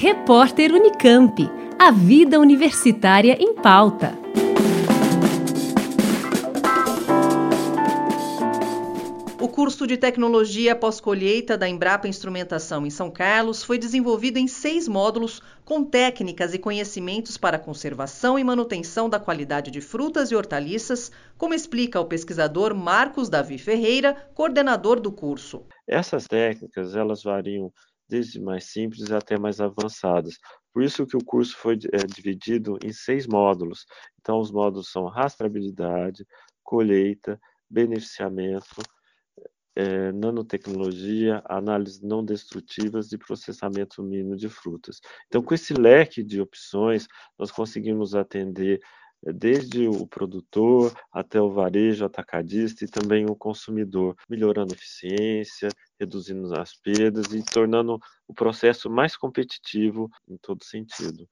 Repórter Unicamp. A vida universitária em pauta. O curso de tecnologia pós-colheita da Embrapa Instrumentação em São Carlos foi desenvolvido em seis módulos com técnicas e conhecimentos para conservação e manutenção da qualidade de frutas e hortaliças, como explica o pesquisador Marcos Davi Ferreira, coordenador do curso. Essas técnicas, elas variam desde mais simples até mais avançadas. Por isso que o curso foi é, dividido em seis módulos. Então, os módulos são rastreabilidade, colheita, beneficiamento, é, nanotecnologia, análise não destrutivas e processamento mínimo de frutas. Então, com esse leque de opções, nós conseguimos atender desde o produtor até o varejo atacadista e também o consumidor, melhorando eficiência, reduzindo as perdas e tornando o processo mais competitivo em todo sentido.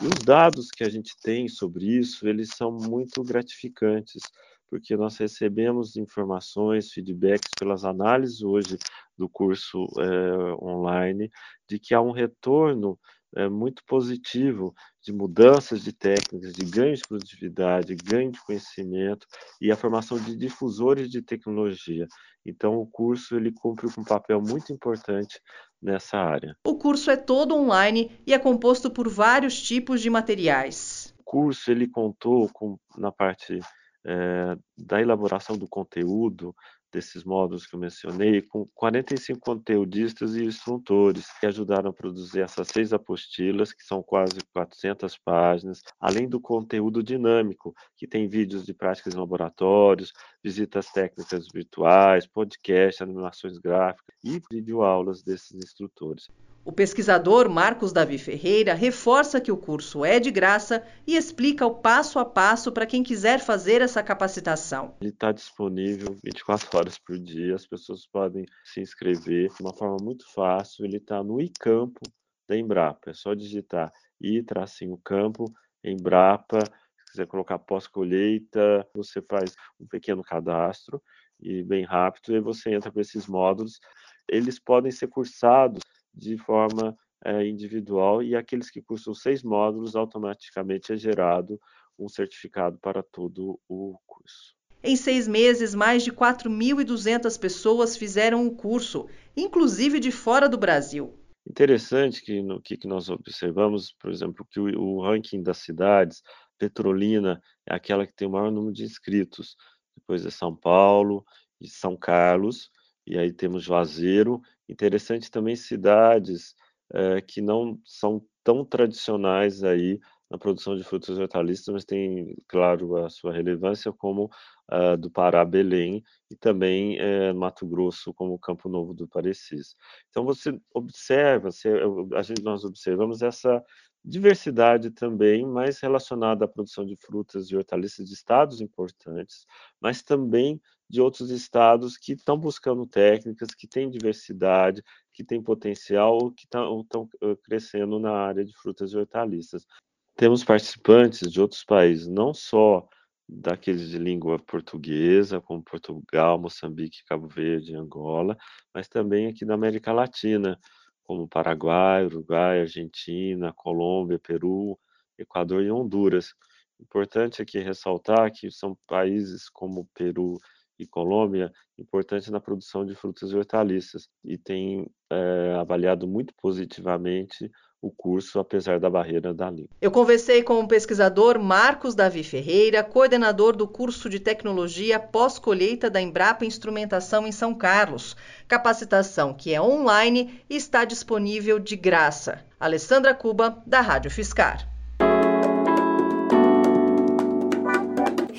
E os dados que a gente tem sobre isso, eles são muito gratificantes, porque nós recebemos informações, feedbacks pelas análises hoje do curso é, online, de que há um retorno é, muito positivo de mudanças de técnicas, de ganho de produtividade, ganho de conhecimento e a formação de difusores de tecnologia. Então, o curso ele cumpre um papel muito importante nessa área. O curso é todo online e é composto por vários tipos de materiais. O curso ele contou com na parte é, da elaboração do conteúdo, desses módulos que eu mencionei, com 45 conteudistas e instrutores que ajudaram a produzir essas seis apostilas, que são quase 400 páginas, além do conteúdo dinâmico, que tem vídeos de práticas em laboratórios, visitas técnicas virtuais, podcast, animações gráficas e videoaulas desses instrutores. O pesquisador Marcos Davi Ferreira reforça que o curso é de graça e explica o passo a passo para quem quiser fazer essa capacitação. Ele está disponível 24 horas por dia, as pessoas podem se inscrever de uma forma muito fácil. Ele está no iCampo da Embrapa, é só digitar i-campo campo Embrapa. Se quiser colocar pós-colheita, você faz um pequeno cadastro e bem rápido, e você entra para esses módulos. Eles podem ser cursados de forma é, individual e aqueles que cursam seis módulos, automaticamente é gerado um certificado para todo o curso. Em seis meses, mais de 4.200 pessoas fizeram o curso, inclusive de fora do Brasil. Interessante que no que, que nós observamos, por exemplo, que o, o, ranking das cidades, Petrolina é aquela que tem o maior número de inscritos, depois é São Paulo e São Carlos, e aí temos Juazeiro. Interessante também cidades é, que não são tão tradicionais aí na produção de frutas e hortaliças, mas tem, claro, a sua relevância, como uh, do Pará, Belém, e também uh, Mato Grosso, como Campo Novo do Parecis. Então, você observa, você, a gente, nós observamos essa diversidade também, mais relacionada à produção de frutas e hortaliças de estados importantes, mas também de outros estados que estão buscando técnicas, que têm diversidade, que têm potencial, que estão crescendo na área de frutas e hortaliças. Temos participantes de outros países, não só daqueles de língua portuguesa, como Portugal, Moçambique, Cabo Verde, Angola, mas também aqui da América Latina, como Paraguai, Uruguai, Argentina, Colômbia, Peru, Equador e Honduras. Importante aqui ressaltar que são países como Peru e Colômbia importantes na produção de frutas e hortaliças e tem é, avaliado muito positivamente o curso, apesar da barreira da língua. Eu conversei com o pesquisador Marcos Davi Ferreira, coordenador do curso de tecnologia pós-colheita da Embrapa Instrumentação em São Carlos. Capacitação que é online e está disponível de graça. Alessandra Cuba, da Rádio Fiscar.